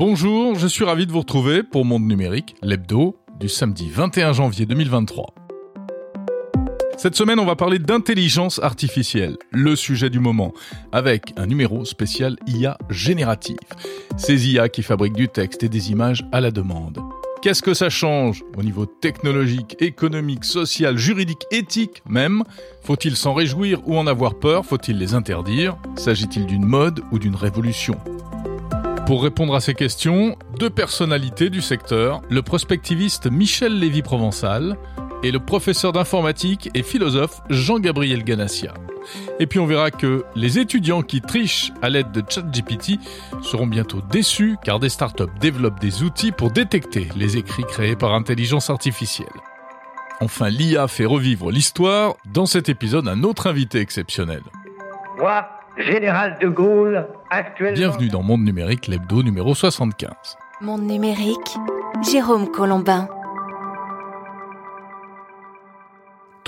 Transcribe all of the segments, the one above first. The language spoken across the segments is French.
Bonjour, je suis ravi de vous retrouver pour Monde Numérique, l'hebdo du samedi 21 janvier 2023. Cette semaine, on va parler d'intelligence artificielle, le sujet du moment, avec un numéro spécial IA générative. Ces IA qui fabriquent du texte et des images à la demande. Qu'est-ce que ça change au niveau technologique, économique, social, juridique, éthique même? Faut-il s'en réjouir ou en avoir peur? Faut-il les interdire? S'agit-il d'une mode ou d'une révolution? Pour répondre à ces questions, deux personnalités du secteur, le prospectiviste Michel Lévy-Provençal et le professeur d'informatique et philosophe Jean-Gabriel Ganassia. Et puis on verra que les étudiants qui trichent à l'aide de ChatGPT seront bientôt déçus car des startups développent des outils pour détecter les écrits créés par intelligence artificielle. Enfin, l'IA fait revivre l'histoire. Dans cet épisode, un autre invité exceptionnel. Général de Gaulle, actuellement... Bienvenue dans Monde Numérique, l'hebdo numéro 75. Monde Numérique, Jérôme Colombin.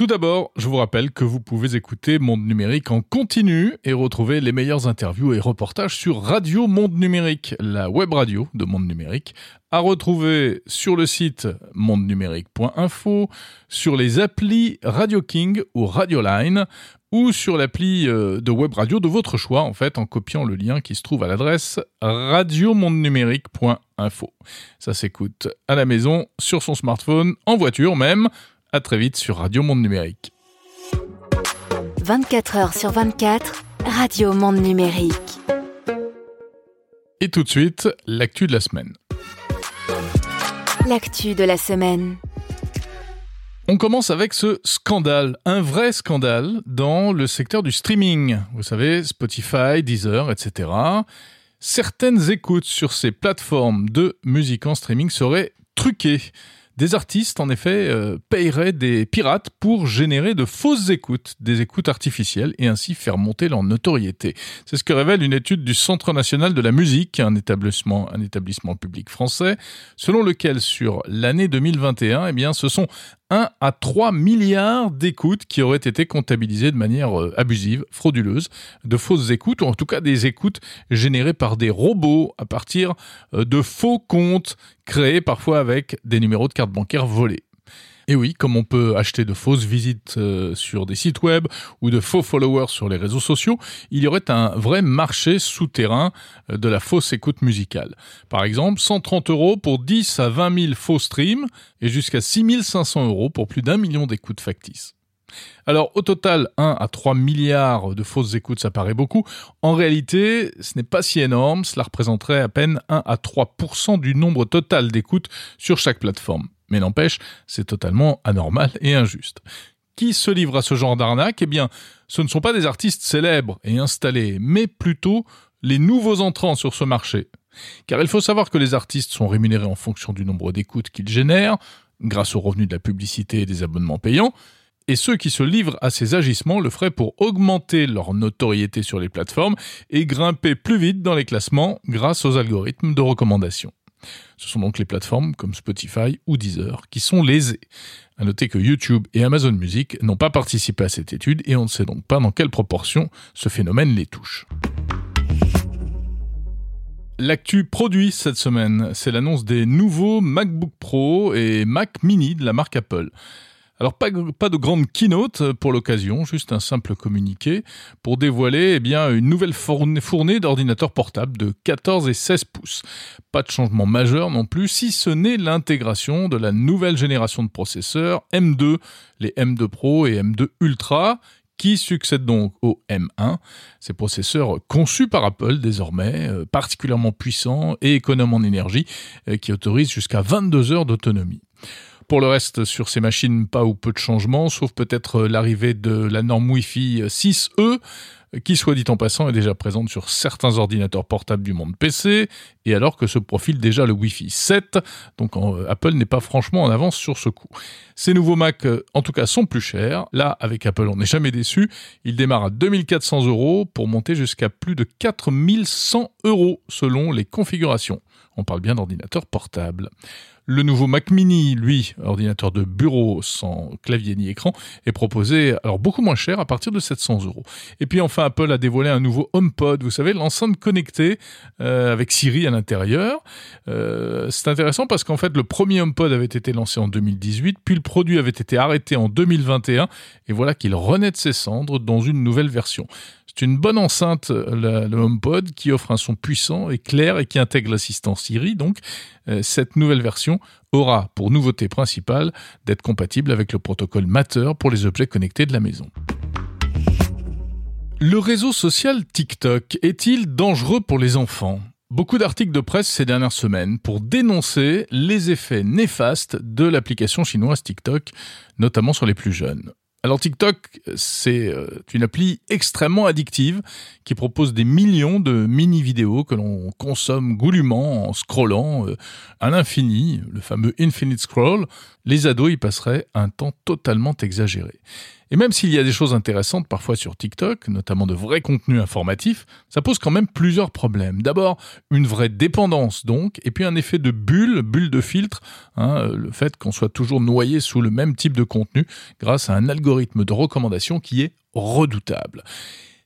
Tout d'abord, je vous rappelle que vous pouvez écouter Monde Numérique en continu et retrouver les meilleures interviews et reportages sur Radio Monde Numérique, la web radio de Monde Numérique, à retrouver sur le site mondenumérique.info, sur les applis Radio King ou Radio Line ou sur l'appli euh, de web radio de votre choix, en fait, en copiant le lien qui se trouve à l'adresse radiomondenumérique.info. Ça s'écoute à la maison, sur son smartphone, en voiture même. À très vite sur Radio Monde Numérique. 24 heures sur 24, Radio Monde Numérique. Et tout de suite, l'actu de la semaine. L'actu de la semaine. On commence avec ce scandale, un vrai scandale dans le secteur du streaming. Vous savez, Spotify, Deezer, etc. Certaines écoutes sur ces plateformes de musique en streaming seraient truquées. Des artistes, en effet, euh, paieraient des pirates pour générer de fausses écoutes, des écoutes artificielles, et ainsi faire monter leur notoriété. C'est ce que révèle une étude du Centre national de la musique, un établissement, un établissement public français, selon lequel sur l'année 2021, eh bien, ce sont 1 à 3 milliards d'écoutes qui auraient été comptabilisées de manière euh, abusive, frauduleuse, de fausses écoutes, ou en tout cas des écoutes générées par des robots à partir euh, de faux comptes créés parfois avec des numéros de carte bancaire volés. Et oui, comme on peut acheter de fausses visites euh, sur des sites web ou de faux followers sur les réseaux sociaux, il y aurait un vrai marché souterrain euh, de la fausse écoute musicale. Par exemple, 130 euros pour 10 à 20 000 faux streams et jusqu'à 6500 euros pour plus d'un million d'écoutes factices. Alors au total, 1 à 3 milliards de fausses écoutes, ça paraît beaucoup. En réalité, ce n'est pas si énorme, cela représenterait à peine 1 à 3% du nombre total d'écoutes sur chaque plateforme. Mais n'empêche, c'est totalement anormal et injuste. Qui se livre à ce genre d'arnaque? Eh bien, ce ne sont pas des artistes célèbres et installés, mais plutôt les nouveaux entrants sur ce marché. Car il faut savoir que les artistes sont rémunérés en fonction du nombre d'écoutes qu'ils génèrent, grâce aux revenus de la publicité et des abonnements payants, et ceux qui se livrent à ces agissements le feraient pour augmenter leur notoriété sur les plateformes et grimper plus vite dans les classements grâce aux algorithmes de recommandation. Ce sont donc les plateformes comme Spotify ou Deezer qui sont lésées. À noter que YouTube et Amazon Music n'ont pas participé à cette étude et on ne sait donc pas dans quelle proportion ce phénomène les touche. L'actu produit cette semaine, c'est l'annonce des nouveaux MacBook Pro et Mac Mini de la marque Apple. Alors pas, de grande keynote pour l'occasion, juste un simple communiqué pour dévoiler eh une nouvelle fournée d'ordinateurs portables de 14 et 16 pouces. Pas de changement majeur non plus, si ce n'est l'intégration de la nouvelle génération de processeurs M2, les M2 Pro et M2 Ultra, qui succèdent donc au M1. Ces processeurs conçus par Apple désormais, euh, particulièrement puissants et économes en énergie, euh, qui autorisent jusqu'à 22 heures d'autonomie. Pour le reste, sur ces machines, pas ou peu de changements, sauf peut-être l'arrivée de la norme Wi-Fi 6E, qui, soit dit en passant, est déjà présente sur certains ordinateurs portables du monde PC, et alors que se profile déjà le Wi-Fi 7, donc Apple n'est pas franchement en avance sur ce coup. Ces nouveaux Mac, en tout cas, sont plus chers. Là, avec Apple, on n'est jamais déçu. Ils démarrent à 2400 euros pour monter jusqu'à plus de 4100 euros selon les configurations. On parle bien d'ordinateur portable. Le nouveau Mac Mini, lui, ordinateur de bureau sans clavier ni écran, est proposé alors beaucoup moins cher à partir de 700 euros. Et puis enfin, Apple a dévoilé un nouveau HomePod, vous savez, l'enceinte connectée euh, avec Siri à l'intérieur. Euh, c'est intéressant parce qu'en fait, le premier HomePod avait été lancé en 2018, puis le produit avait été arrêté en 2021, et voilà qu'il renaît de ses cendres dans une nouvelle version. C'est une bonne enceinte, le HomePod, qui offre un son puissant et clair et qui intègre l'assistant Siri. Donc, euh, cette nouvelle version aura pour nouveauté principale d'être compatible avec le protocole Matter pour les objets connectés de la maison. Le réseau social TikTok est-il dangereux pour les enfants? Beaucoup d'articles de presse ces dernières semaines pour dénoncer les effets néfastes de l'application chinoise TikTok, notamment sur les plus jeunes. Alors TikTok, c'est euh, une appli extrêmement addictive qui propose des millions de mini-vidéos que l'on consomme goulûment en scrollant euh, à l'infini, le fameux infinite scroll. Les ados y passeraient un temps totalement exagéré. Et même s'il y a des choses intéressantes parfois sur TikTok, notamment de vrais contenus informatifs, ça pose quand même plusieurs problèmes. D'abord, une vraie dépendance donc, et puis un effet de bulle, bulle de filtre, hein, le fait qu'on soit toujours noyé sous le même type de contenu grâce à un algorithme de recommandation qui est redoutable.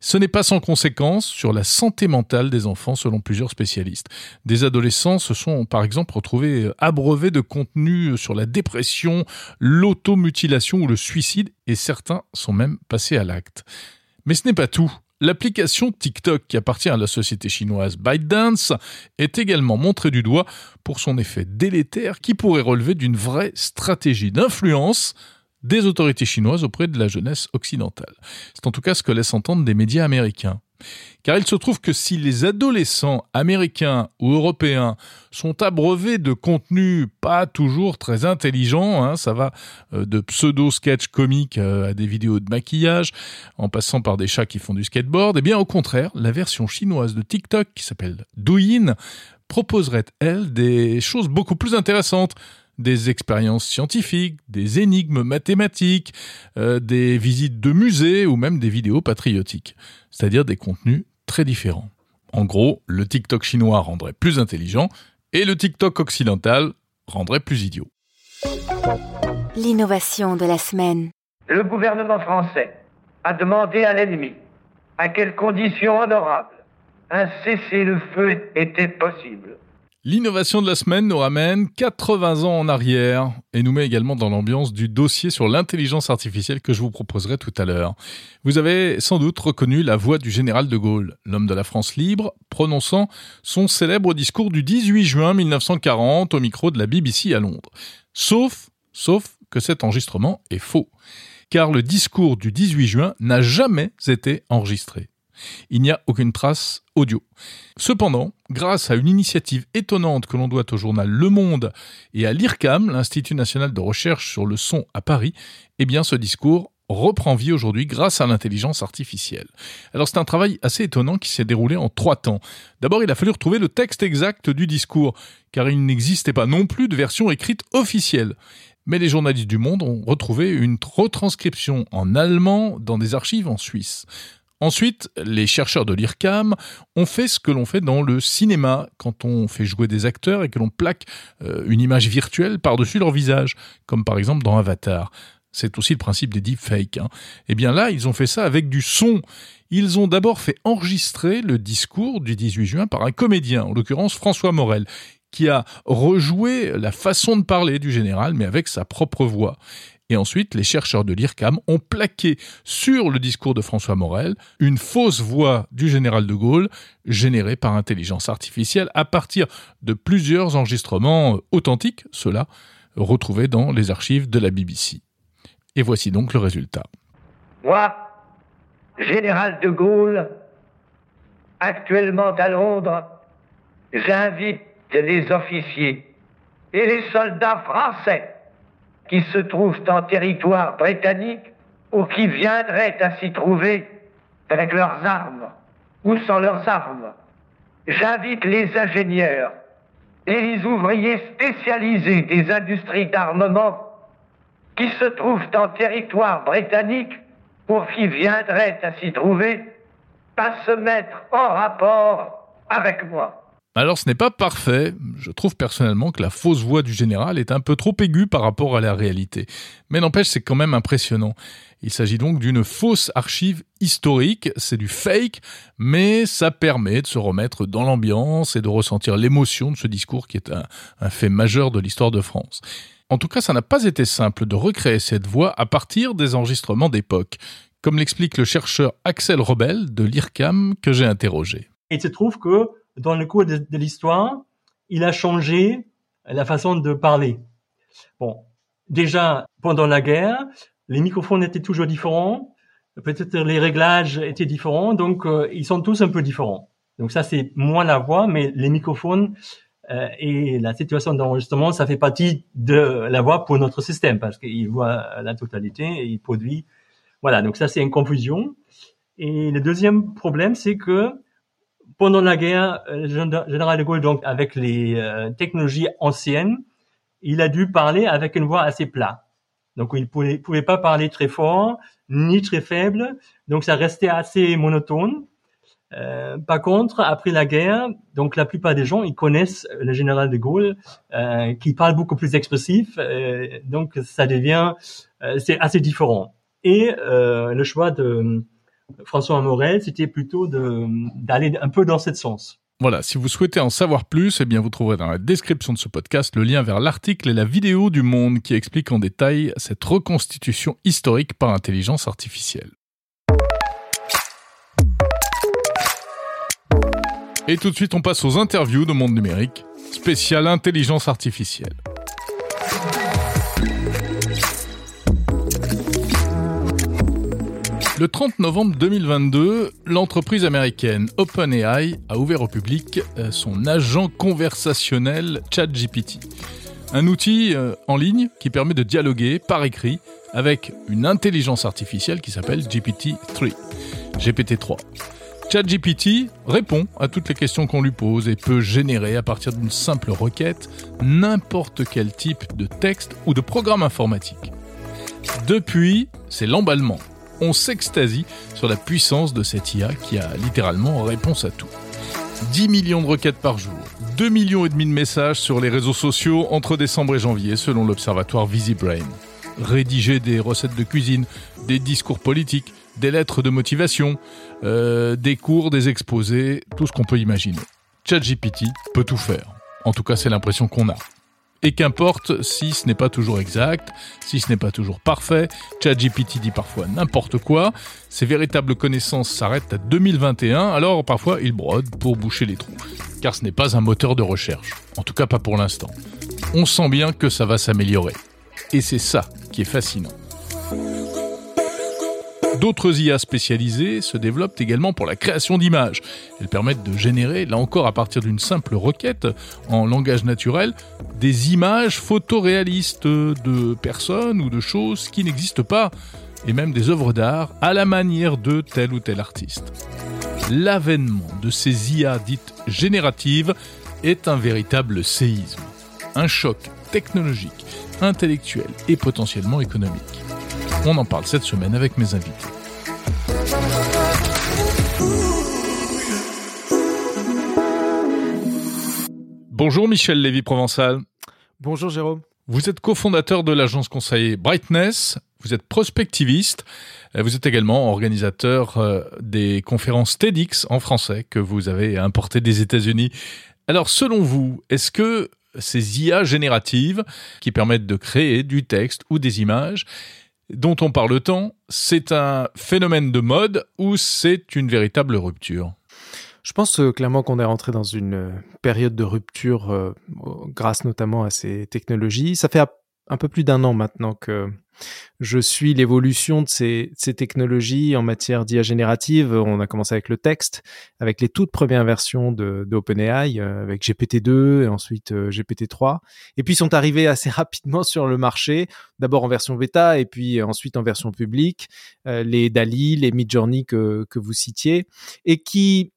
Ce n'est pas sans conséquence sur la santé mentale des enfants selon plusieurs spécialistes. Des adolescents se sont par exemple retrouvés abreuvés de contenus sur la dépression, l'automutilation ou le suicide et certains sont même passés à l'acte. Mais ce n'est pas tout. L'application TikTok, qui appartient à la société chinoise ByteDance, est également montrée du doigt pour son effet délétère qui pourrait relever d'une vraie stratégie d'influence des autorités chinoises auprès de la jeunesse occidentale. C'est en tout cas ce que laissent entendre des médias américains. Car il se trouve que si les adolescents américains ou européens sont abreuvés de contenus pas toujours très intelligents, hein, ça va euh, de pseudo-sketch comiques euh, à des vidéos de maquillage, en passant par des chats qui font du skateboard, eh bien au contraire, la version chinoise de TikTok qui s'appelle Douyin proposerait, elle, des choses beaucoup plus intéressantes des expériences scientifiques, des énigmes mathématiques, euh, des visites de musées ou même des vidéos patriotiques, c'est-à-dire des contenus très différents. En gros, le TikTok chinois rendrait plus intelligent et le TikTok occidental rendrait plus idiot. L'innovation de la semaine. Le gouvernement français a demandé à l'ennemi à quelles conditions honorables un cessez-le-feu était possible. L'innovation de la semaine nous ramène 80 ans en arrière et nous met également dans l'ambiance du dossier sur l'intelligence artificielle que je vous proposerai tout à l'heure. Vous avez sans doute reconnu la voix du général de Gaulle, l'homme de la France libre, prononçant son célèbre discours du 18 juin 1940 au micro de la BBC à Londres. Sauf, sauf que cet enregistrement est faux. Car le discours du 18 juin n'a jamais été enregistré. Il n'y a aucune trace audio. Cependant, grâce à une initiative étonnante que l'on doit au journal Le Monde et à l'IRCAM, l'Institut national de recherche sur le son à Paris, eh bien ce discours reprend vie aujourd'hui grâce à l'intelligence artificielle. Alors c'est un travail assez étonnant qui s'est déroulé en trois temps. D'abord, il a fallu retrouver le texte exact du discours, car il n'existait pas non plus de version écrite officielle. Mais les journalistes du Monde ont retrouvé une retranscription en allemand dans des archives en Suisse. Ensuite, les chercheurs de l'IRCAM ont fait ce que l'on fait dans le cinéma quand on fait jouer des acteurs et que l'on plaque euh, une image virtuelle par-dessus leur visage, comme par exemple dans Avatar. C'est aussi le principe des deepfakes. Hein. Eh bien là, ils ont fait ça avec du son. Ils ont d'abord fait enregistrer le discours du 18 juin par un comédien, en l'occurrence François Morel qui a rejoué la façon de parler du général, mais avec sa propre voix. Et ensuite, les chercheurs de l'IRCAM ont plaqué sur le discours de François Morel une fausse voix du général de Gaulle générée par intelligence artificielle à partir de plusieurs enregistrements authentiques, ceux-là retrouvés dans les archives de la BBC. Et voici donc le résultat. Moi, général de Gaulle, actuellement à Londres, j'invite les officiers et les soldats français qui se trouvent en territoire britannique ou qui viendraient à s'y trouver avec leurs armes ou sans leurs armes. J'invite les ingénieurs et les ouvriers spécialisés des industries d'armement qui se trouvent en territoire britannique ou qui viendraient à s'y trouver à se mettre en rapport avec moi. Alors ce n'est pas parfait, je trouve personnellement que la fausse voix du général est un peu trop aiguë par rapport à la réalité. Mais n'empêche, c'est quand même impressionnant. Il s'agit donc d'une fausse archive historique, c'est du fake, mais ça permet de se remettre dans l'ambiance et de ressentir l'émotion de ce discours qui est un, fait majeur de l'histoire de France. En tout cas, ça n'a pas été simple de recréer cette voix à partir des enregistrements d'époque, comme l'explique le chercheur Axel Robel de l'IRCAM que j'ai interrogé. Il se trouve que dans le cours de, l'histoire, il a changé la façon de parler. Bon, déjà pendant la guerre, les microphones étaient toujours différents, peut-être les réglages étaient différents, donc euh, ils sont tous un peu différents. Donc ça c'est moins la voix, mais les microphones euh, et la situation d'enregistrement, ça fait partie de la voix pour notre système parce qu'il voit la totalité et il produit. Voilà, donc ça c'est une confusion. Et le deuxième problème, c'est que pendant la guerre, le euh, général de Gaulle, donc avec les euh, technologies anciennes, il a dû parler avec une voix assez plate. Donc il pouvait, pouvait pas parler très fort ni très faible, donc ça restait assez monotone. Euh, par contre, après la guerre, donc la plupart des gens ils connaissent le général de Gaulle, euh, qui parle beaucoup plus expressif, euh, donc ça devient c'est assez différent. Et le choix de François Morel, c'était plutôt d'aller un peu dans ce sens. Voilà, si vous souhaitez en savoir plus, eh bien vous trouverez dans la description de ce podcast le lien vers l'article et la vidéo du Monde qui explique en détail cette reconstitution historique par intelligence artificielle. Et tout de suite, on passe aux interviews de Monde Numérique, spécial intelligence artificielle. Le 30 novembre 2022, l'entreprise américaine OpenAI a ouvert au public euh, son agent conversationnel ChatGPT. Un outil euh, en ligne qui permet de dialoguer par écrit avec une intelligence artificielle qui s'appelle GPT-3. GPT-3. ChatGPT répond à toutes les questions qu'on lui pose et peut générer à partir d'une simple requête n'importe quel type de texte ou de programme informatique. Depuis, c'est l'emballement on s'extasie sur la puissance de cette IA qui a littéralement réponse à tout. 10 millions de requêtes par jour, 2 millions et demi de messages sur les réseaux sociaux entre décembre et janvier selon l'observatoire VisiBrain. Rédiger des recettes de cuisine, des discours politiques, des lettres de motivation, euh, des cours, des exposés, tout ce qu'on peut imaginer. ChatGPT peut tout faire. En tout cas, c'est l'impression qu'on a. Et qu'importe si ce n'est pas toujours exact, si ce n'est pas toujours parfait, ChatGPT dit parfois n'importe quoi, ses véritables connaissances s'arrêtent à 2021, alors parfois il brode pour boucher les trous. Car ce n'est pas un moteur de recherche, en tout cas pas pour l'instant. On sent bien que ça va s'améliorer. Et c'est ça qui est fascinant. D'autres IA spécialisées se développent également pour la création d'images. Elles permettent de générer, là encore à partir d'une simple requête en langage naturel, des images photoréalistes de personnes ou de choses qui n'existent pas, et même des œuvres d'art à la manière de tel ou tel artiste. L'avènement de ces IA dites génératives est un véritable séisme, un choc technologique, intellectuel et potentiellement économique. On en parle cette semaine avec mes invités. Bonjour Michel Lévy-Provençal. Bonjour Jérôme. Vous êtes cofondateur de l'agence conseiller Brightness, vous êtes prospectiviste, vous êtes également organisateur euh, des conférences TEDx en français que vous avez importées des États-Unis. Alors selon vous, est-ce que ces IA génératives qui permettent de créer du texte ou des images dont on parle tant, c'est un phénomène de mode ou c'est une véritable rupture? Je pense euh, clairement qu'on est rentré dans une euh, période de rupture euh, grâce notamment à ces technologies. Ça fait un peu plus d'un an maintenant que je suis l'évolution de ces, technologies en matière d'IA générative. On a commencé avec le texte, avec les toutes premières versions de, OpenAI, euh, avec GPT-2 et ensuite euh, GPT-3. Et puis sont arrivés assez rapidement sur le marché, d'abord en version bêta et puis ensuite en version publique, euh, les DALI, les Midjourney que, que vous citiez, et qui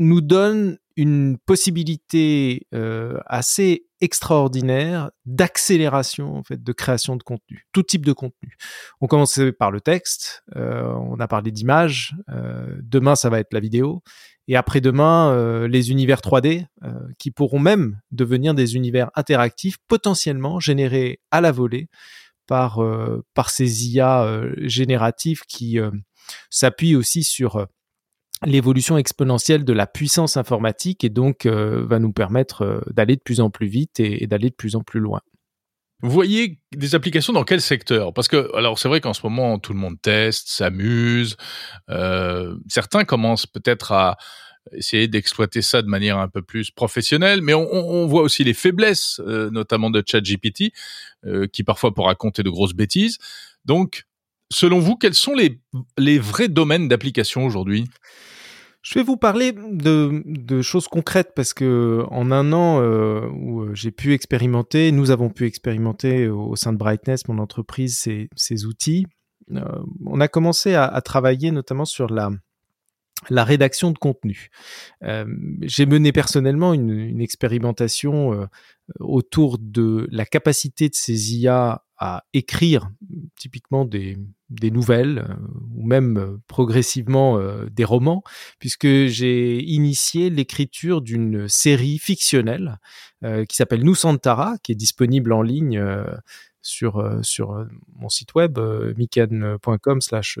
nous donne une possibilité euh, assez extraordinaire d'accélération en fait de création de contenu, tout type de contenu. On commençait par le texte, euh, on a parlé d'images, euh, demain ça va être la vidéo, et après-demain euh, les univers 3D euh, qui pourront même devenir des univers interactifs potentiellement générés à la volée par euh, par ces IA génératifs qui s'appuient aussi sur l'évolution exponentielle de la puissance informatique et donc euh, va nous permettre euh, d'aller de plus en plus vite et, d'aller de plus en plus loin. Vous voyez des applications dans quel secteur? Parce que, alors c'est vrai qu'en ce moment, tout le monde teste, s'amuse. Euh, certains commencent peut-être à essayer d'exploiter ça de manière un peu plus professionnelle, mais on, voit aussi les faiblesses, notamment de ChatGPT, qui parfois peut raconter de grosses bêtises. Donc, selon vous, quels sont les vrais domaines d'application aujourd'hui? Je vais vous parler de, de, choses concrètes parce que en un an euh, où j'ai pu expérimenter, nous avons pu expérimenter au sein de Brightness, mon entreprise, ces, ces outils. Euh, on a commencé à, à, travailler notamment sur la la rédaction de contenu. Euh, j'ai mené personnellement une, une expérimentation euh, autour de la capacité de ces IA à écrire typiquement des, des nouvelles euh, ou même euh, progressivement euh, des romans, puisque j'ai initié l'écriture d'une série fictionnelle euh, qui s'appelle Nous Santara, qui est disponible en ligne sur euh, sur euh, mon site web euh, mikan.com slash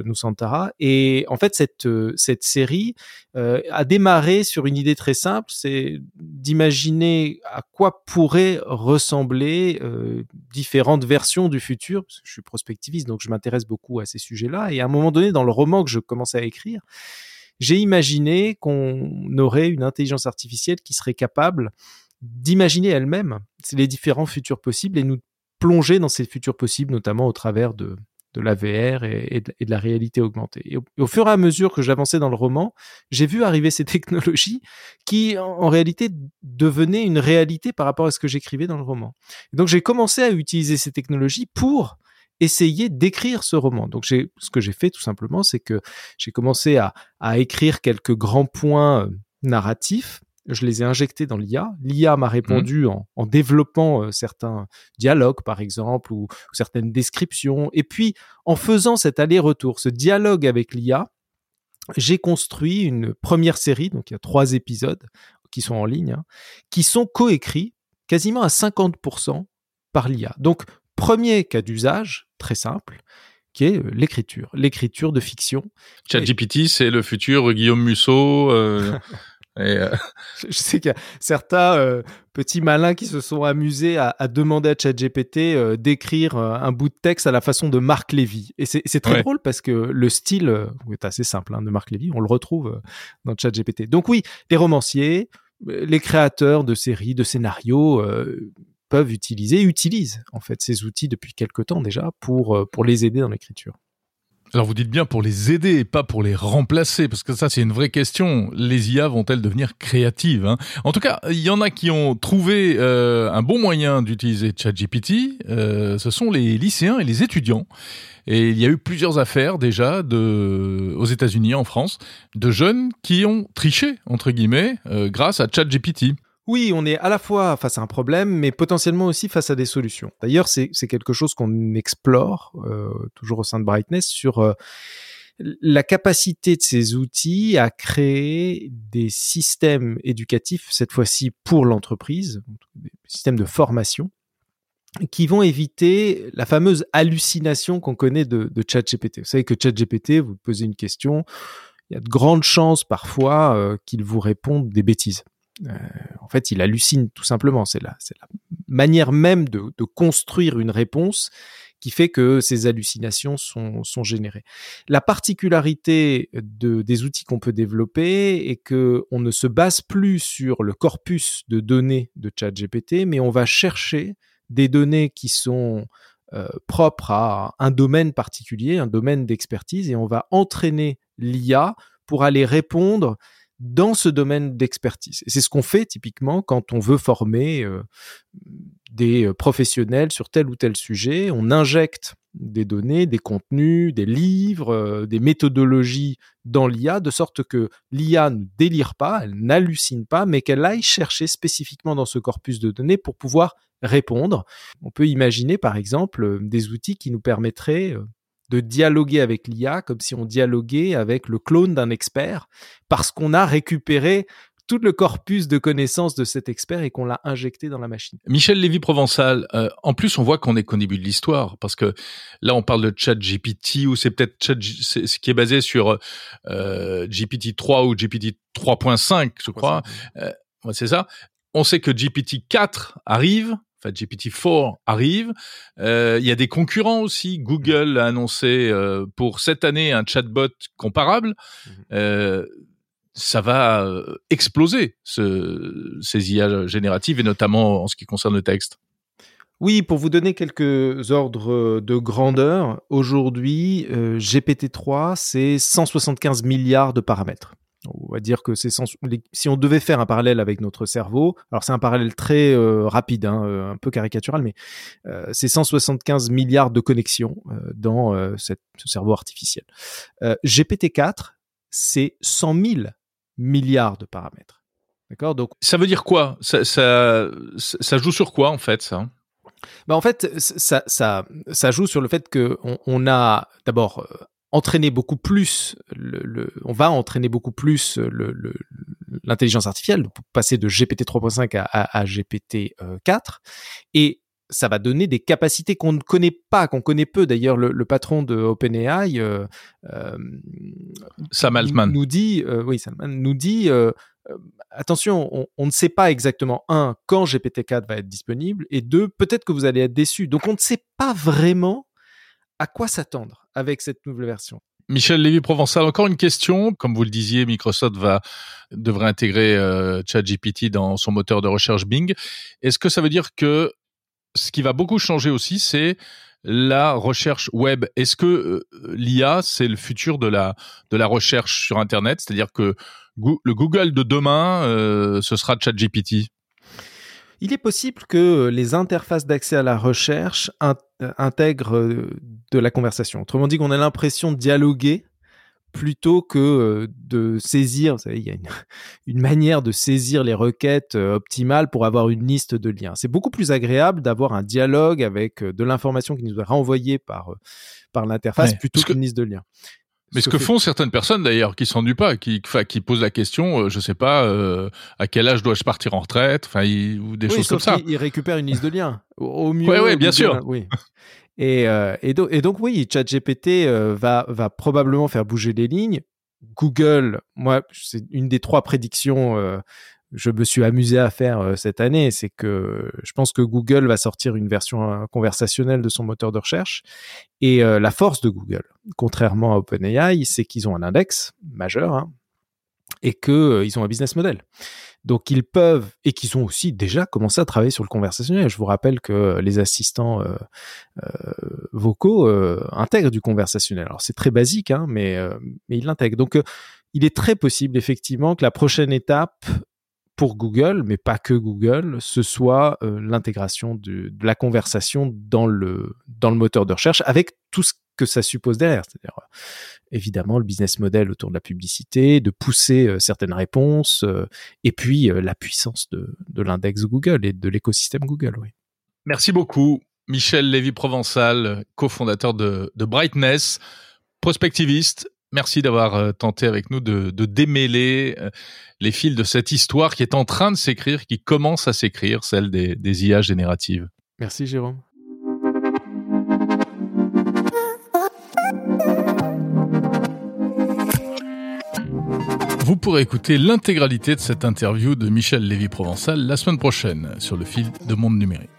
et en fait cette cette série euh, a démarré sur une idée très simple c'est d'imaginer à quoi pourraient ressembler euh, différentes versions du futur je suis prospectiviste donc je m'intéresse beaucoup à ces sujets là et à un moment donné dans le roman que je commençais à écrire j'ai imaginé qu'on aurait une intelligence artificielle qui serait capable d'imaginer elle-même les différents futurs possibles et nous plonger dans ces futurs possibles, notamment au travers de, de la et, de, la réalité augmentée. Et au, fur et à mesure que j'avançais dans le roman, j'ai vu arriver ces technologies qui, en, en, réalité, devenaient une réalité par rapport à ce que j'écrivais dans le roman. Donc, j'ai commencé à utiliser ces technologies pour essayer d'écrire ce roman. Donc, j'ai, ce que j'ai fait, tout simplement, c'est que j'ai commencé à, à écrire quelques grands points euh, narratifs je les ai injectés dans l'IA. L'IA m'a répondu mmh. en, en, développant euh, certains dialogues, par exemple, ou, ou, certaines descriptions. Et puis, en faisant cet aller-retour, ce dialogue avec l'IA, j'ai construit une première série, donc il y a trois épisodes qui sont en ligne, hein, qui sont coécrits quasiment à 50% par l'IA. Donc, premier cas d'usage, très simple, qui est euh, l'écriture, l'écriture de fiction. ChatGPT, c'est le futur Guillaume Musso. Euh... Et euh... Je sais qu'il y a certains euh, petits malins qui se sont amusés à, à demander à ChatGPT euh, d'écrire un bout de texte à la façon de Marc Lévy. Et c'est très ouais. drôle parce que le style est assez simple hein, de Marc Lévy, on le retrouve dans ChatGPT. Donc oui, les romanciers, les créateurs de séries, de scénarios peuvent utiliser, utilisent en fait ces outils depuis quelque temps déjà pour, pour les aider dans l'écriture. Alors vous dites bien pour les aider et pas pour les remplacer, parce que ça c'est une vraie question. Les IA vont-elles devenir créatives hein? En tout cas, il y en a qui ont trouvé euh, un bon moyen d'utiliser ChatGPT. Euh, ce sont les lycéens et les étudiants. Et il y a eu plusieurs affaires déjà de, aux États-Unis, en France, de jeunes qui ont triché entre guillemets euh, grâce à ChatGPT. Oui, on est à la fois face à un problème, mais potentiellement aussi face à des solutions. D'ailleurs, c'est quelque chose qu'on explore, euh, toujours au sein de Brightness, sur euh, la capacité de ces outils à créer des systèmes éducatifs, cette fois-ci pour l'entreprise, des systèmes de formation, qui vont éviter la fameuse hallucination qu'on connaît de, de ChatGPT. Vous savez que ChatGPT, vous posez une question, il y a de grandes chances parfois euh, qu'il vous réponde des bêtises. Euh, en fait, il hallucine tout simplement. C'est la, manière même de, construire une réponse qui fait que ces hallucinations sont, générées. La particularité de, des outils qu'on peut développer est que on ne se base plus sur le corpus de données de ChatGPT, mais on va chercher des données qui sont euh, propres à un domaine particulier, un domaine d'expertise, et on va entraîner l'IA pour aller répondre dans ce domaine d'expertise. Et c'est ce qu'on fait typiquement quand on veut former euh, des euh, professionnels sur tel ou tel sujet, on injecte des données, des contenus, des livres, euh, des méthodologies dans l'IA, de sorte que l'IA ne délire pas, elle n'hallucine pas, mais qu'elle aille chercher spécifiquement dans ce corpus de données pour pouvoir répondre. On peut imaginer par exemple des outils qui nous permettraient de dialoguer avec l'IA comme si on dialoguait avec le clone d'un expert, parce qu'on a récupéré tout le corpus de connaissances de cet expert et qu'on l'a injecté dans la machine. Michel Lévy-Provençal, euh, en plus on voit qu'on est qu'au début de l'histoire, parce que là on parle de chat GPT, ou c'est peut-être chat, ce qui est basé sur euh, GPT 3 ou GPT 3.5, je crois. Euh, c'est ça. On sait que GPT 4 arrive, enfin GPT-4 arrive. Euh, il y a des concurrents aussi. Google a annoncé euh, pour cette année un chatbot comparable. Mmh euh, ça va exploser ce, ces IA génératives et notamment en ce qui concerne le texte. Oui, pour vous donner quelques ordres de grandeur, aujourd'hui, euh, GPT-3, c'est 175 milliards de paramètres. On va dire que c'est si on devait faire un parallèle avec notre cerveau, alors c'est un parallèle très euh, rapide, hein, un peu caricatural, mais c'est 175 milliards de connexions dans cette, ce cerveau artificiel. GPT-4, c'est 100 000 milliards de paramètres. D'accord? Donc ça veut dire quoi? Ça, ça, ça, joue sur quoi en fait ça? Bah en fait, ça, ça, ça joue sur le fait que on, on a d'abord euh, entraîné beaucoup plus, le, le, on va entraîner beaucoup plus l'intelligence artificielle, pour passer de GPT 3.5 à, à, à, GPT 4, et ça va donner des capacités qu'on ne connaît pas, qu'on connaît peu. D'ailleurs, le, le, patron de OpenAI, euh, euh, Sam Altman, nous dit, euh, oui, Sam nous dit, euh, euh, attention, on, on, ne sait pas exactement un quand GPT-4 va être disponible, et deux, peut-être que vous allez être déçu. Donc, on ne sait pas vraiment à quoi s'attendre avec cette nouvelle version. Michel Lévy-Provençal, encore une question. Comme vous le disiez, Microsoft va devrait intégrer euh, ChatGPT dans son moteur de recherche Bing. Est-ce que ça veut dire que ce qui va beaucoup changer aussi, c'est la recherche web? Est-ce que euh, l'IA, c'est le futur de la, de la recherche sur Internet? C'est-à-dire que le Google de demain, euh, ce sera ChatGPT il est possible que les interfaces d'accès à la recherche in intègrent euh, de la conversation. Autrement dit, qu'on a l'impression de dialoguer plutôt que euh, de saisir, vous savez, il y a une, une, manière de saisir les requêtes euh, optimales pour avoir une liste de liens. C'est beaucoup plus agréable d'avoir un dialogue avec euh, de l'information qui nous est renvoyée par, par l'interface ouais, plutôt qu'une liste de liens. Mais ce, que, font certaines personnes d'ailleurs qui s'en du pas, qui, enfin, qui posent la question, euh, je sais pas, euh, à quel âge dois-je partir en retraite, enfin, ou des oui, choses comme ça. Ils récupèrent une liste de liens. Au mieux. Oui, ouais, bien sûr. Oui. Et, euh, et, do et, donc oui, ChatGPT euh, va, va probablement faire bouger les lignes. Google, moi, c'est une des trois prédictions euh, je me suis amusé à faire euh, cette année, c'est que je pense que Google va sortir une version euh, conversationnelle de son moteur de recherche. Et euh, la force de Google, contrairement à OpenAI, c'est qu'ils ont un index majeur hein, et qu'ils euh, ont un business model. Donc ils peuvent et qu'ils ont aussi déjà commencé à travailler sur le conversationnel. Je vous rappelle que les assistants euh, euh, vocaux euh, intègrent du conversationnel. Alors c'est très basique, hein, mais mais ils l'intègrent. Donc il est très possible effectivement que la prochaine étape pour Google, mais pas que Google, ce soit euh, l'intégration de, la conversation dans le, moteur de recherche avec tout ce que ça suppose derrière. C'est-à-dire, euh, évidemment, le business model autour de la publicité, de pousser euh, certaines réponses, et puis la puissance de, de l'index Google et de l'écosystème Google. Oui. Merci beaucoup, Michel Lévy-Provençal, cofondateur de, de Brightness, prospectiviste Merci d'avoir euh, tenté avec nous de, de, démêler euh, les fils de cette histoire qui est en train de s'écrire, qui commence à s'écrire, celle des, des IA génératives. Merci Jérôme. Vous pourrez écouter l'intégralité de cette interview de Michel Lévy-Provençal la semaine prochaine sur le fil de Monde Numérique.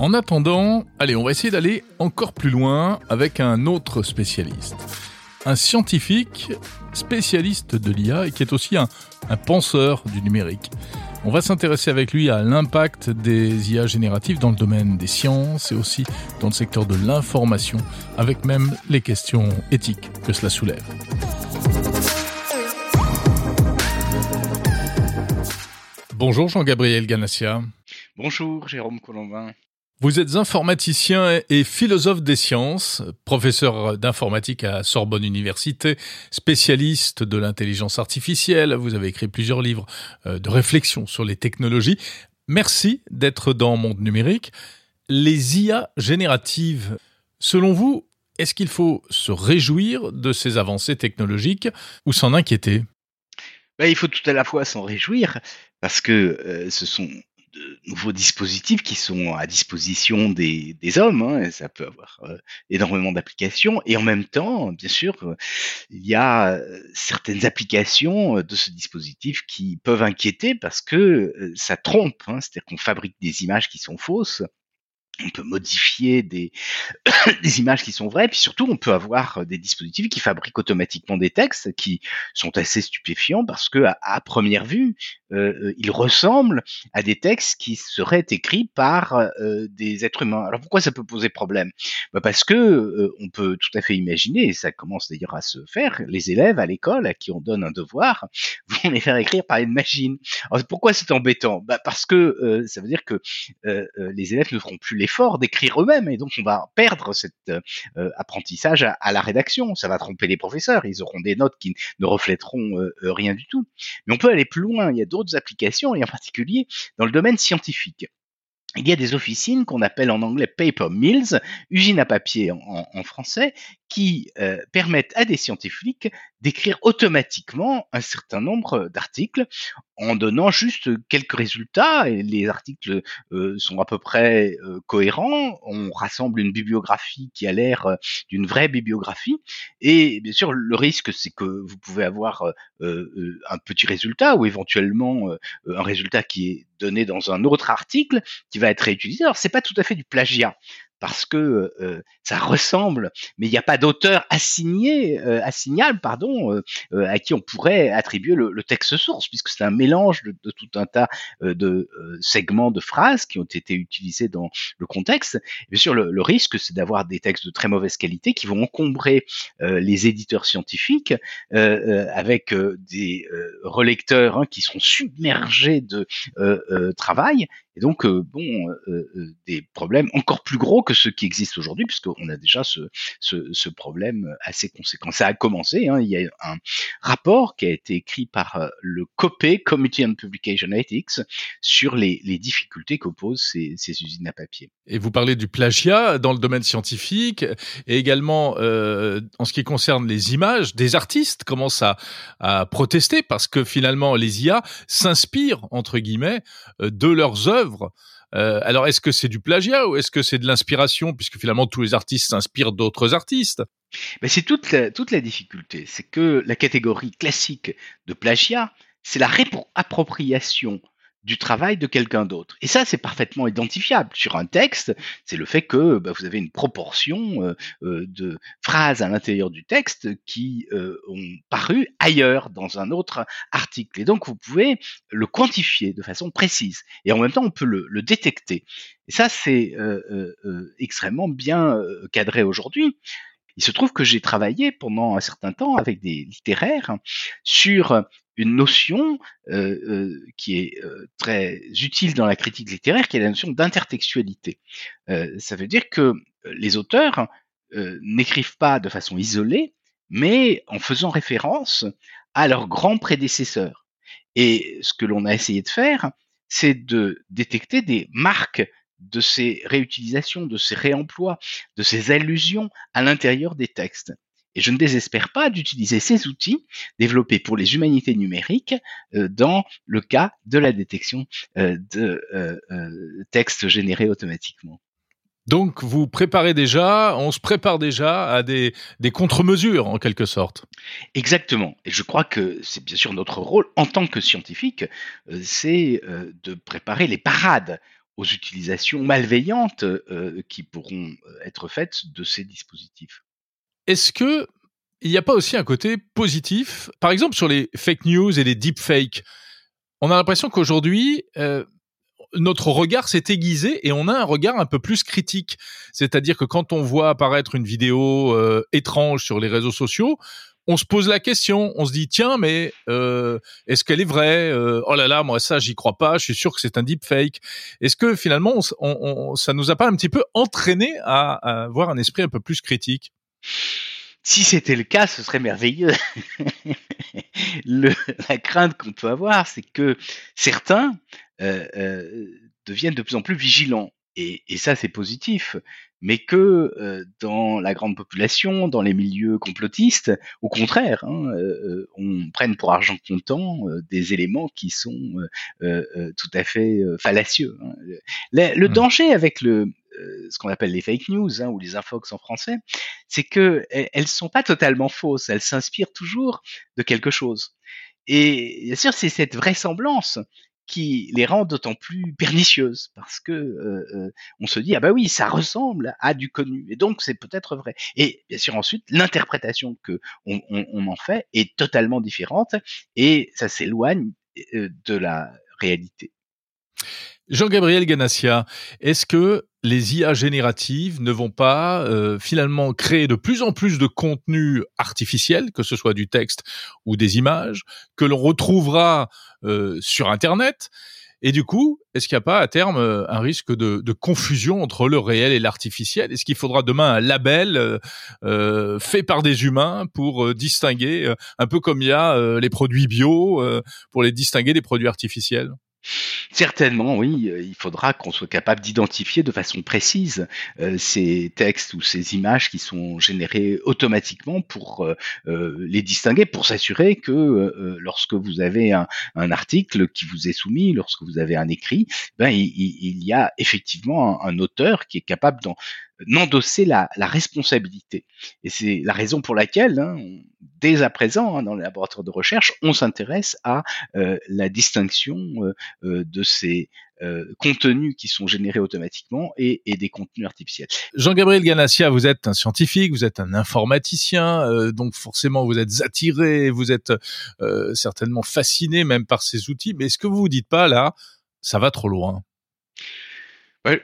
En attendant, allez, on va essayer d'aller encore plus loin avec un autre spécialiste. Un scientifique spécialiste de l'IA et qui est aussi un, penseur du numérique. On va s'intéresser avec lui à l'impact des IA génératives dans le domaine des sciences et aussi dans le secteur de l'information, avec même les questions éthiques que cela soulève. Bonjour Jean-Gabriel Ganassia. Bonjour Jérôme Colombin. Vous êtes informaticien et philosophe des sciences, professeur d'informatique à Sorbonne Université, spécialiste de l'intelligence artificielle. Vous avez écrit plusieurs livres euh, de réflexion sur les technologies. Merci d'être dans Monde Numérique. Les IA génératives, selon vous, est-ce qu'il faut se réjouir de ces avancées technologiques ou s'en inquiéter? Ben, Il faut tout à la fois s'en réjouir parce que euh, ce sont nouveaux dispositifs qui sont à disposition des, des hommes. Hein, ça peut avoir euh, énormément d'applications. Et en même temps, bien sûr, euh, il y a euh, certaines applications de ce dispositif qui peuvent inquiéter parce que ça trompe. Hein, C'est-à-dire qu'on fabrique des images qui sont fausses on peut modifier des, des images qui sont vraies, puis surtout on peut avoir des dispositifs qui fabriquent automatiquement des textes qui sont assez stupéfiants parce que à, première vue euh, ils ressemblent à des textes qui seraient écrits par euh, des êtres humains. Alors pourquoi ça peut poser problème? Bah Parce que euh, on peut tout à fait imaginer, et ça commence d'ailleurs à se faire, les élèves à l'école à qui on donne un devoir vont les faire écrire par une machine. Alors pourquoi c'est embêtant? Bah Parce que euh, ça veut dire que les élèves ne feront plus les fort d'écrire eux-mêmes et donc on va perdre cet euh, euh, apprentissage à, la rédaction. Ça va tromper les professeurs, ils auront des notes qui ne reflèteront euh, rien du tout. Mais on peut aller plus loin, il y a d'autres applications et en particulier dans le domaine scientifique. Il y a des officines qu'on appelle en anglais paper mills, usines à papier en, français, qui permettent à des scientifiques d'écrire automatiquement un certain nombre d'articles en donnant juste quelques résultats. Et les articles euh, sont à peu près euh, cohérents. On rassemble une bibliographie qui a l'air euh, d'une vraie bibliographie. Et bien sûr, le risque, c'est que vous pouvez avoir un petit résultat ou éventuellement un résultat qui est donné dans un autre article qui va être réutilisé. Alors, c'est pas tout à fait du plagiat parce que euh, ça ressemble, mais il n'y a pas d'auteur assigné, euh, assignable, pardon, euh, euh, à qui on pourrait attribuer le, le texte source, puisque c'est un mélange de, de, tout un tas de segments de phrases qui ont été utilisés dans le contexte. Bien sûr, le, le risque, c'est d'avoir des textes de très mauvaise qualité qui vont encombrer les éditeurs scientifiques avec des relecteurs hein, qui seront submergés de travail et donc, euh, bon, euh, euh, des problèmes encore plus gros que ceux qui existent aujourd'hui, puisqu'on a déjà ce, problème assez conséquent. Ça a commencé, hein, il y a un rapport qui a été écrit par le COPE, Committee on Publication Ethics, sur les, difficultés qu'opposent ces, ces, usines à papier. Et vous parlez du plagiat dans le domaine scientifique, et également en ce qui concerne les images, des artistes commencent à, à protester parce que finalement les IA s'inspirent, entre guillemets, de leurs œuvres euh, alors, est-ce que c'est du plagiat ou est-ce que c'est de l'inspiration, puisque finalement tous les artistes s'inspirent d'autres artistes? C'est toute la difficulté, c'est que la catégorie classique de plagiat, c'est la réappropriation du travail de quelqu'un d'autre. Et ça, c'est parfaitement identifiable sur un texte. C'est le fait que bah, vous avez une proportion euh, euh, de phrases à l'intérieur du texte qui euh, ont paru ailleurs dans un autre article. Et donc, vous pouvez le quantifier de façon précise. Et en même temps, on peut le, le détecter. Et ça, c'est extrêmement bien cadré aujourd'hui. Il se trouve que j'ai travaillé pendant un certain temps avec des littéraires sur une notion euh, euh, qui est euh, très utile dans la critique littéraire, qui est la notion d'intertextualité. Ça veut dire que les auteurs n'écrivent pas de façon isolée, mais en faisant référence à leurs grands prédécesseurs. Et ce que l'on a essayé de faire, c'est de détecter des marques de ces réutilisations, de ces réemplois, de ces allusions à l'intérieur des textes. Et je ne désespère pas d'utiliser ces outils développés pour les humanités numériques euh, dans le cas de la détection euh, de euh, textes générés automatiquement. Donc vous préparez déjà, on se prépare déjà à des, des contre-mesures en quelque sorte. Exactement. Et je crois que c'est bien sûr notre rôle en tant que scientifique, euh, c'est de préparer les parades aux utilisations malveillantes euh, qui pourront être faites de ces dispositifs. Est-ce que il n'y a pas aussi un côté positif, par exemple sur les fake news et les deepfakes On a l'impression qu'aujourd'hui, euh, notre regard s'est aiguisé et on a un regard un peu plus critique. C'est-à-dire que quand on voit apparaître une vidéo euh, étrange sur les réseaux sociaux, on se pose la question, on se dit tiens, mais euh, est-ce qu'elle est vraie? Euh, Oh là là, moi ça j'y crois pas, je suis sûr que c'est un deepfake. Est-ce que finalement on, on, ça nous a pas un petit peu entraîné à avoir un esprit un peu plus critique? Si c'était le cas, ce serait merveilleux. le, la crainte qu'on peut avoir, c'est que certains euh, euh, deviennent de plus en plus vigilants. Et, et ça, c'est positif mais que euh, dans la grande population, dans les milieux complotistes, au contraire, hein, on prenne pour argent comptant des éléments qui sont tout à fait fallacieux. Hein. Le, le mmh. danger avec le ce qu'on appelle les fake news hein, ou les infox en français, c'est que elles sont pas totalement fausses, elles s'inspirent toujours de quelque chose. Et bien sûr, c'est cette vraisemblance qui les rend d'autant plus pernicieuses parce que euh, euh, on se dit ah bah oui ça ressemble à du connu et donc c'est peut-être vrai et bien sûr ensuite l'interprétation que on, en fait est totalement différente et ça s'éloigne euh, de la réalité. Jean-Gabriel Ganassia, est-ce que les IA génératives ne vont pas euh, finalement créer de plus en plus de contenu artificiel, que ce soit du texte ou des images, que l'on retrouvera euh, sur Internet? Et du coup, est-ce qu'il n'y a pas à terme euh, un risque de, confusion entre le réel et l'artificiel? Est-ce qu'il faudra demain un label fait par des humains pour distinguer, un peu comme il y a les produits bio, pour les distinguer des produits artificiels? Certainement, oui. Il faudra qu'on soit capable d'identifier de façon précise euh, ces textes ou ces images qui sont générés automatiquement pour euh, euh, les distinguer, pour s'assurer que lorsque vous avez un, article qui vous est soumis, lorsque vous avez un écrit, ben, il, y a effectivement un auteur qui est capable d'en n'endosser la, la, responsabilité. Et c'est la raison pour laquelle, hein, dès à présent, hein, dans les laboratoires de recherche, on s'intéresse à euh, la distinction euh, euh, de ces contenus qui sont générés automatiquement et, et des contenus artificiels. Jean-Gabriel Ganassia, vous êtes un scientifique, vous êtes un informaticien, donc forcément vous êtes attiré, vous êtes certainement fasciné même par ces outils, mais est-ce que vous vous dites pas là, ça va trop loin?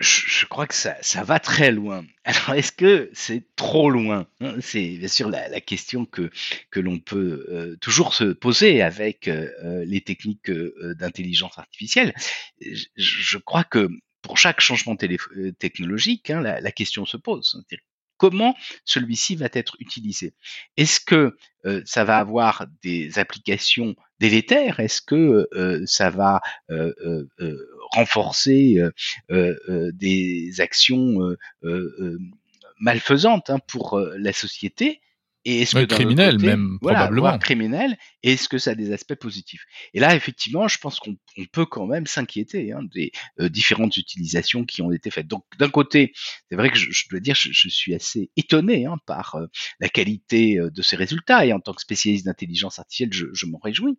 Je, crois que ça, ça, va très loin. Alors, est-ce que c'est trop loin hein? C'est bien sûr la, question que, que l'on peut euh, toujours se poser avec euh, euh, les techniques d'intelligence artificielle. Je, je, crois que pour chaque changement technologique, hein, la, la, question se pose comment celui-ci va être utilisé? Est-ce que ça va avoir des applications délétères? Est-ce que ça va renforcer des actions malfaisantes hein, pour la société et est-ce que criminel même voilà, probablement criminel est-ce que ça a des aspects positifs? Et là, effectivement, je pense qu'on peut quand même s'inquiéter hein, des euh, différentes utilisations qui ont été faites. Donc, d'un côté, c'est vrai que je, je, dois dire, je, je suis assez étonné hein, par euh, la qualité euh, de ces résultats, et en tant que spécialiste d'intelligence artificielle, je, je m'en réjouis.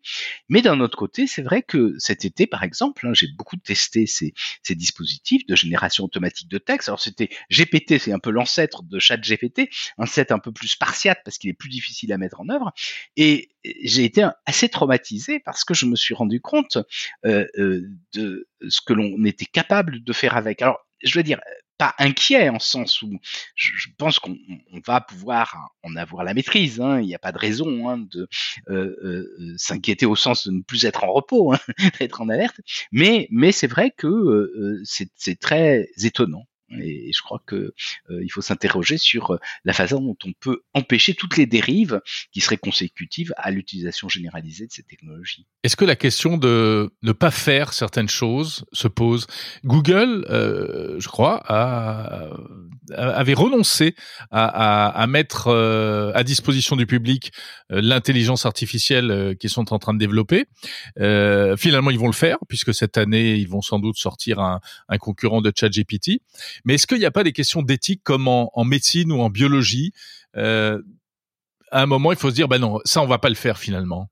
Mais d'un autre côté, c'est vrai que cet été, par exemple, hein, j'ai beaucoup testé ces, ces, dispositifs de génération automatique de texte. Alors, c'était GPT, c'est un peu l'ancêtre de ChatGPT, un set un peu plus spartiate parce qu'il est plus difficile à mettre en œuvre. Et j'ai été assez traumatisé parce que je me suis rendu compte euh, euh, de ce que l'on était capable de faire avec. Alors, je veux dire, pas inquiet en sens où je, pense qu'on va pouvoir en avoir la maîtrise. Hein. Il n'y a pas de raison hein, de euh, s'inquiéter au sens de ne plus être en repos, hein, d'être en alerte. Mais, c'est vrai que c'est très étonnant. Et je crois que euh, il faut s'interroger sur euh, la façon dont on peut empêcher toutes les dérives qui seraient consécutives à l'utilisation généralisée de ces technologies. Est-ce que la question de ne pas faire certaines choses se pose? Google, euh, je crois, a, avait renoncé à, à, à mettre euh, à disposition du public l'intelligence artificielle qu'ils sont en train de développer. finalement, ils vont le faire puisque cette année, ils vont sans doute sortir un, un concurrent de ChatGPT. Mais est-ce qu'il n'y a pas des questions d'éthique comme en, médecine ou en biologie euh, À un moment, il faut se dire, ben non, ça, on va pas le faire finalement?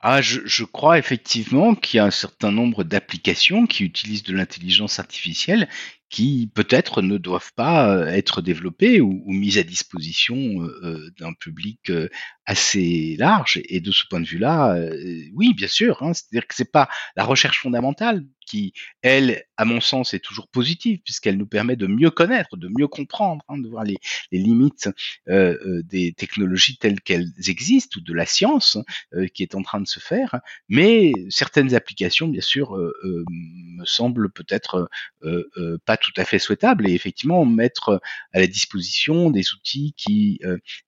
Ah, je, crois effectivement qu'il y a un certain nombre d'applications qui utilisent de l'intelligence artificielle qui peut-être ne doivent pas être développées ou, mises à disposition d'un public assez large. Et de ce point de vue-là, oui, bien sûr. Hein, C'est-à-dire que c'est pas la recherche fondamentale qui, elle, à mon sens, est toujours positive puisqu'elle nous permet de mieux connaître, de mieux comprendre, hein, de voir les, limites euh, euh, des technologies telles qu'elles existent ou de la science euh, qui est en train de se faire. Mais certaines applications, bien sûr, me semblent peut-être pas tout à fait souhaitables et effectivement mettre à la disposition des outils qui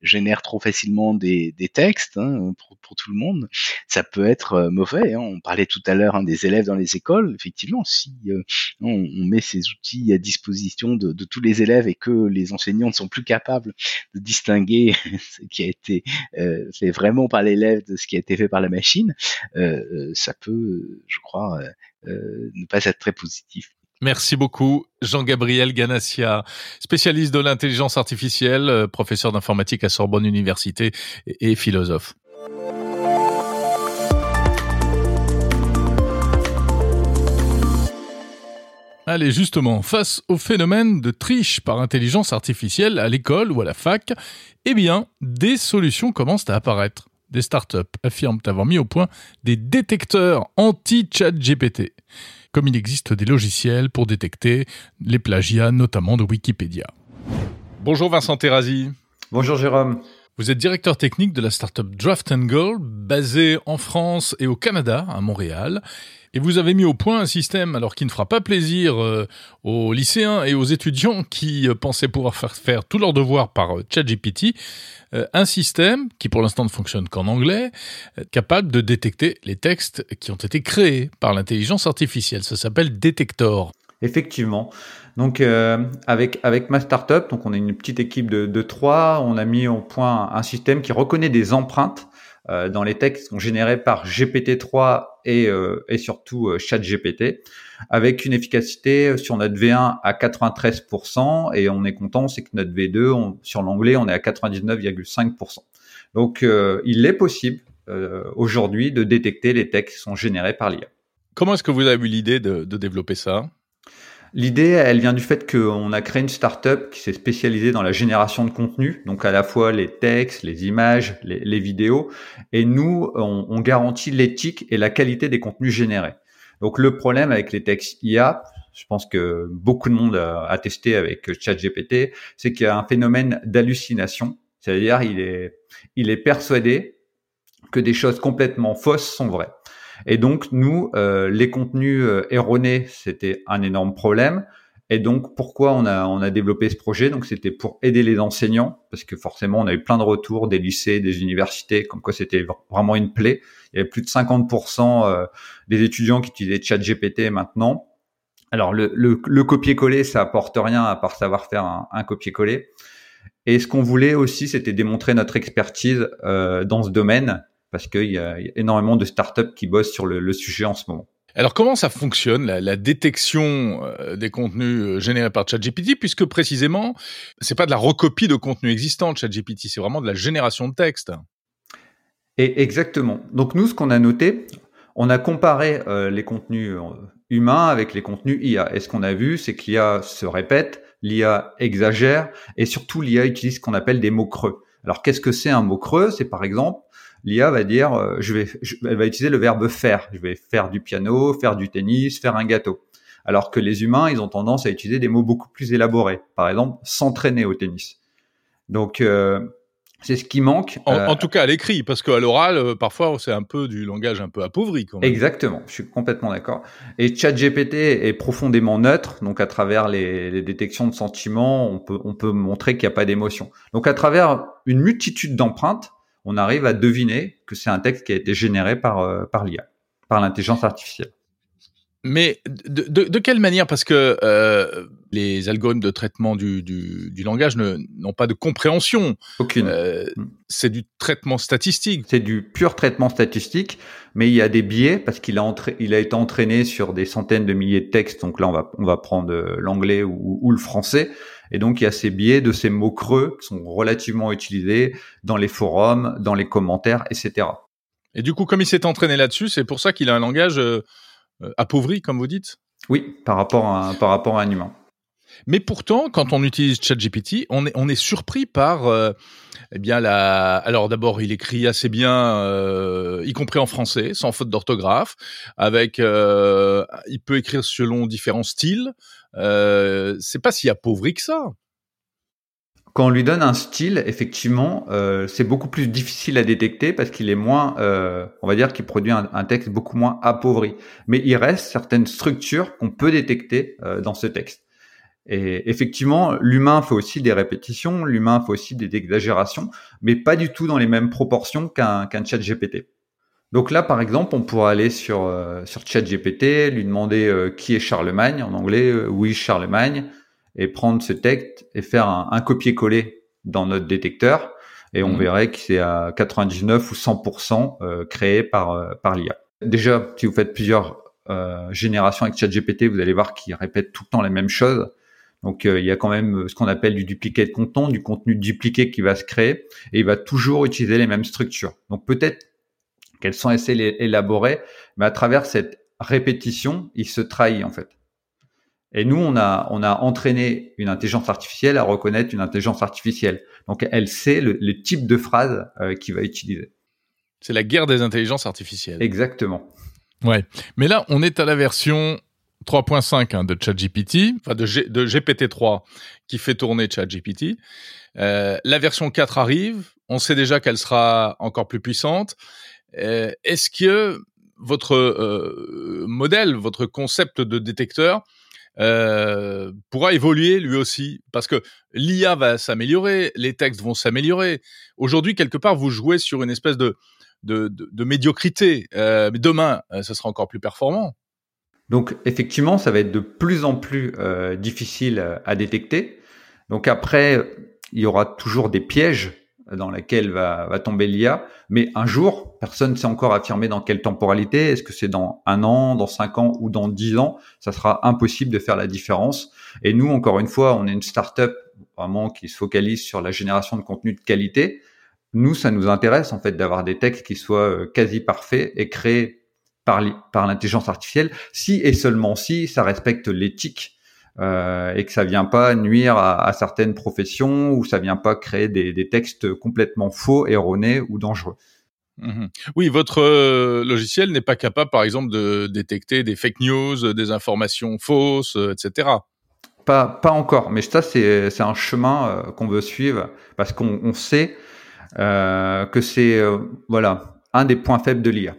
génèrent trop facilement des, textes hein, pour, tout le monde, ça peut être mauvais. Hein. On parlait tout à l'heure hein, des élèves dans les écoles si euh, on, met ces outils à disposition de, tous les élèves et que les enseignants ne sont plus capables de distinguer ce qui a été euh, fait vraiment par l'élève de ce qui a été fait par la machine, euh, ça peut, je crois, ne pas être très positif. Merci beaucoup, Jean-Gabriel Ganassia, spécialiste de l'intelligence artificielle, professeur d'informatique à Sorbonne Université et philosophe. Allez, justement, face au phénomène de triche par intelligence artificielle à l'école ou à la fac, eh bien, des solutions commencent à apparaître. Des startups affirment avoir mis au point des détecteurs anti-chat GPT, comme il existe des logiciels pour détecter les plagiats, notamment de Wikipédia. Bonjour Vincent Terrazi. Bonjour Jérôme. Vous êtes directeur technique de la startup Draft Goal, basée en France et au Canada, à Montréal. Et vous avez mis au point un système, alors qui ne fera pas plaisir euh, aux lycéens et aux étudiants qui euh, pensaient pouvoir faire, faire tous leurs devoirs par euh, ChatGPT, un système qui pour l'instant ne fonctionne qu'en anglais, capable de détecter les textes qui ont été créés par l'intelligence artificielle. Ça s'appelle Detector. Effectivement. Donc avec avec ma startup, donc on est une petite équipe de, trois, on a mis au point un système qui reconnaît des empreintes euh, dans les textes qui sont générés par GPT-3 et, euh, et surtout euh, ChatGPT, avec une efficacité sur notre V1 à 93%, et on est content, c'est que notre V2, sur l'anglais, on est à 99,5%. Donc il est possible aujourd'hui de détecter les textes qui sont générés par l'IA. Comment est-ce que vous avez eu l'idée de développer ça? L'idée, elle vient du fait qu'on a créé une startup qui s'est spécialisée dans la génération de contenu, donc à la fois les textes, les images, les, vidéos, et nous, on, garantit l'éthique et la qualité des contenus générés. Donc le problème avec les textes IA, je pense que beaucoup de monde a, testé avec ChatGPT, c'est qu'il y a un phénomène d'hallucination, c'est-à-dire il est, il est persuadé que des choses complètement fausses sont vraies. Et donc, nous, euh, les contenus euh, erronés, c'était un énorme problème. Et donc, pourquoi on a, on a développé ce projet? Donc, c'était pour aider les enseignants, parce que forcément, on a eu plein de retours des lycées, des universités, comme quoi c'était vraiment une plaie. Il y avait plus de 50% euh, des étudiants qui utilisaient ChatGPT maintenant. Alors, le, le, le copier-coller, ça apporte rien à part savoir faire un, un copier-coller. Et ce qu'on voulait aussi, c'était démontrer notre expertise euh, dans ce domaine parce qu'il y, a énormément de startups qui bossent sur le, sujet en ce moment. Alors comment ça fonctionne la, détection euh, des contenus euh, générés par ChatGPT? Puisque précisément c'est pas de la recopie de contenus existants de ChatGPT, c'est vraiment de la génération de texte. Et exactement. Donc nous ce qu'on a noté, on a comparé euh, les contenus humains avec les contenus IA. Et ce qu'on a vu, c'est que l'IA se répète, l'IA exagère et surtout l'IA utilise ce qu'on appelle des mots creux. Alors qu'est-ce que c'est un mot creux? C'est par exemple l'IA va dire, euh, je vais, elle va utiliser le verbe faire. Je vais faire du piano, faire du tennis, faire un gâteau. Alors que les humains, ils ont tendance à utiliser des mots beaucoup plus élaborés. Par exemple, s'entraîner au tennis. Donc, euh, c'est ce qui manque. En, euh, tout cas à l'écrit, parce qu'à l'oral, parfois, c'est un peu du langage un peu appauvri. Quand même. Exactement, je suis complètement d'accord. Et ChatGPT est profondément neutre, donc à travers les, les détections de sentiments, on peut, on peut montrer qu'il n'y a pas d'émotion. Donc à travers une multitude d'empreintes, on arrive à deviner que c'est un texte qui a été généré par, euh, par l'IA, par l'intelligence artificielle. Mais de, quelle manière Parce que euh, les algorithmes de traitement du, langage n'ont pas de compréhension. Aucune. Euh, c'est du traitement statistique. C'est du pur traitement statistique, mais il y a des biais parce qu'il a, il a été entraîné sur des centaines de milliers de textes. Donc là, on va, on va prendre l'anglais ou, le français. Et donc, il y a ces biais de ces mots creux qui sont relativement utilisés dans les forums, dans les commentaires, etc. Et du coup, comme il s'est entraîné là-dessus, c'est pour ça qu'il a un langage euh, euh, appauvri, comme vous dites? Oui, par rapport à, par rapport à un humain. Mais pourtant, quand on utilise ChatGPT, on est, on est surpris par, euh, eh bien, la. Alors d'abord, il écrit assez bien, euh, y compris en français, sans faute d'orthographe. Avec, euh, il peut écrire selon différents styles. Euh, c'est pas si appauvri que ça. Quand on lui donne un style, effectivement, euh, c'est beaucoup plus difficile à détecter parce qu'il est moins, euh, on va dire, qu'il produit un, texte beaucoup moins appauvri. Mais il reste certaines structures qu'on peut détecter euh, dans ce texte. Et effectivement, l'humain fait aussi des répétitions, l'humain fait aussi des exagérations, mais pas du tout dans les mêmes proportions qu'un qu'un chat GPT. Donc là, par exemple, on pourra aller sur euh, sur ChatGPT, lui demander euh, qui est Charlemagne en anglais, euh, oui Charlemagne, et prendre ce texte et faire un, un copier-coller dans notre détecteur, et on mmh. verrait que c'est à 99 ou 100% créé par par l'IA. Déjà, si vous faites plusieurs générations avec ChatGPT, vous allez voir qu'il répète tout le temps les mêmes choses. Donc il y a quand même ce qu'on appelle du dupliqué de contenu, du contenu dupliqué qui va se créer, et il va toujours utiliser les mêmes structures. Donc peut-être qu'elles sont assez élaborées, mais à travers cette répétition, il se trahit en fait. Et nous, on a, on a entraîné une intelligence artificielle à reconnaître une intelligence artificielle. Donc, elle sait le, le type de phrase euh, qu'il va utiliser. C'est la guerre des intelligences artificielles. Exactement. Ouais. Mais là, on est à la version 3.5 hein, de ChatGPT, enfin de, G, de GPT-3 qui fait tourner ChatGPT. Euh, la version 4 arrive. On sait déjà qu'elle sera encore plus puissante. Euh, est-ce que votre euh, modèle, votre concept de détecteur euh, pourra évoluer lui aussi? Parce que l'IA va s'améliorer, les textes vont s'améliorer. Aujourd'hui, quelque part, vous jouez sur une espèce de de, de, de médiocrité. Euh, demain, euh, ce sera encore plus performant. Donc, effectivement, ça va être de plus en plus difficile à détecter. Donc après, il y aura toujours des pièges dans laquelle va, va tomber l'IA. Mais un jour, personne ne sait encore affirmer dans quelle temporalité. Est-ce que c'est dans un an, dans cinq ans ou dans dix ans? Ça sera impossible de faire la différence. Et nous, encore une fois, on est une start-up vraiment qui se focalise sur la génération de contenu de qualité. Nous, ça nous intéresse en fait d'avoir des textes qui soient euh, quasi parfaits et créés par, par l'intelligence artificielle, si et seulement si ça respecte l'éthique euh, et que ça vient pas nuire à, à, certaines professions ou ça vient pas créer des, des textes complètement faux, erronés ou dangereux. Mmh. Oui, votre euh, logiciel n'est pas capable, par exemple, de détecter des fake news, des informations fausses, euh, etc. Pas, pas encore, mais ça c'est c'est un chemin euh, qu'on veut suivre parce qu'on on sait euh, que c'est voilà un des points faibles de l'IA.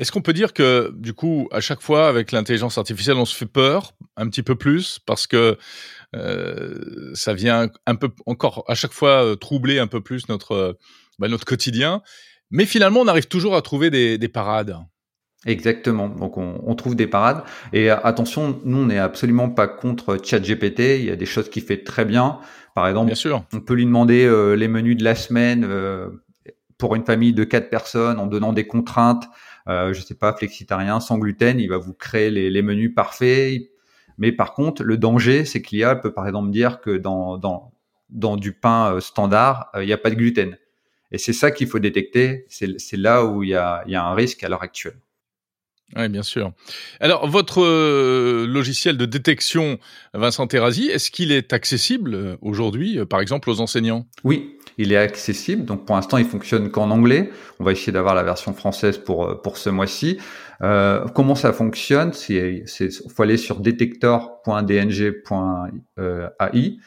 Est-ce qu'on peut dire que, du coup, à chaque fois, avec l'intelligence artificielle, on se fait peur un petit peu plus parce que euh, ça vient un peu encore à chaque fois euh, troubler un peu plus notre bah, notre quotidien, mais finalement, on arrive toujours à trouver des, des parades. Exactement. Donc on, on, trouve des parades. Et attention, nous on n'est absolument pas contre ChatGPT. Il y a des choses qu'il fait très bien. Par exemple, bien sûr. on peut lui demander euh, les menus de la semaine euh, pour une famille de quatre personnes en donnant des contraintes euh, je sais pas, flexitarien, sans gluten, il va vous créer les, les menus parfaits. Mais par contre, le danger, c'est que l'IA peut par exemple dire que dans, dans, dans du pain euh, standard, euh, il n'y a pas de gluten. Et c'est ça qu'il faut détecter. C'est là où il y a, y a un risque à l'heure actuelle. Oui, bien sûr. Alors, votre euh, logiciel de détection, Vincent Terrazi, est-ce qu'il est accessible aujourd'hui, par exemple, aux enseignants? Oui, il est accessible. Donc, pour l'instant, il fonctionne qu'en anglais. On va essayer d'avoir la version française pour pour ce mois-ci. Euh, comment ça fonctionne? C'est, faut aller sur detector.dng.ai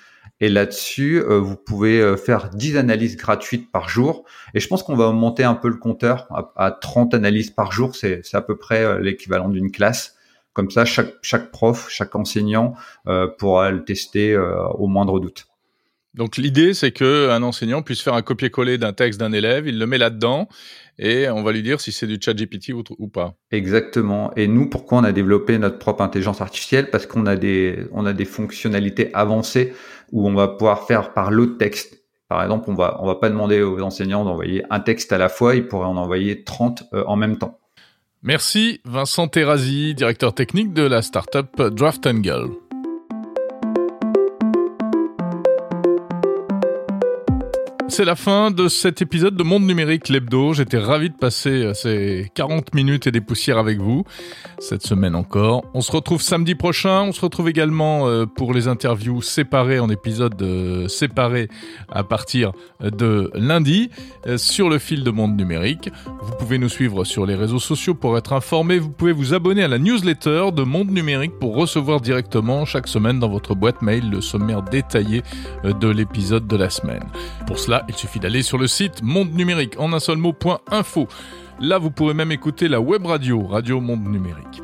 et là-dessus, euh, vous pouvez euh, faire 10 analyses gratuites par jour. Et je pense qu'on va augmenter un peu le compteur à, 30 analyses par jour. C'est à peu près euh, l'équivalent d'une classe. Comme ça, chaque, chaque prof, chaque enseignant pourra le tester au moindre doute. Donc l'idée, c'est que un enseignant puisse faire un copier-coller d'un texte d'un élève, il le met là-dedans, et on va lui dire si c'est du chat GPT ou, ou, pas. Exactement. Et nous, pourquoi on a développé notre propre intelligence artificielle? Parce qu'on a des, on a des fonctionnalités avancées où on va pouvoir faire par lot de texte. Par exemple, on va, on va pas demander aux enseignants d'envoyer un texte à la fois, ils pourraient en envoyer 30 euh, en même temps. Merci Vincent Terrazi, directeur technique de la startup Draft Angle. C'est la fin de cet épisode de Monde Numérique l'hebdo. J'étais ravi de passer euh, ces 40 minutes et des poussières avec vous cette semaine encore. On se retrouve samedi prochain. On se retrouve également euh, pour les interviews séparées en épisodes euh, séparés à partir de lundi sur le fil de Monde Numérique. Vous pouvez nous suivre sur les réseaux sociaux pour être informé. Vous pouvez vous abonner à la newsletter de Monde Numérique pour recevoir directement chaque semaine dans votre boîte mail le sommaire détaillé de l'épisode de la semaine. Pour cela, il suffit d'aller sur le site monde numérique en un seul mot.info. Là, vous pourrez même écouter la web radio, Radio Monde Numérique.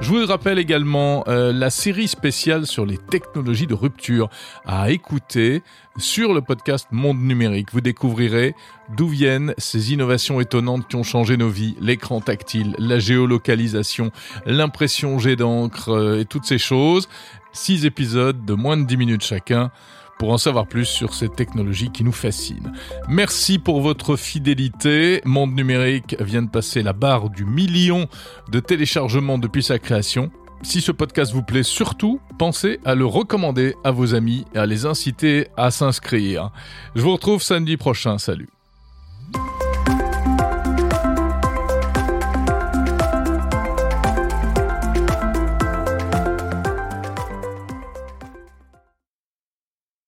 Je vous rappelle également euh, la série spéciale sur les technologies de rupture à écouter sur le podcast Monde Numérique. Vous découvrirez d'où viennent ces innovations étonnantes qui ont changé nos vies, l'écran tactile, la géolocalisation, l'impression jet d'encre euh, et toutes ces choses. Six épisodes de moins de 10 minutes chacun pour en savoir plus sur cette technologie qui nous fascine. Merci pour votre fidélité. Monde numérique vient de passer la barre du million de téléchargements depuis sa création. Si ce podcast vous plaît, surtout, pensez à le recommander à vos amis et à les inciter à s'inscrire. Je vous retrouve samedi prochain. Salut.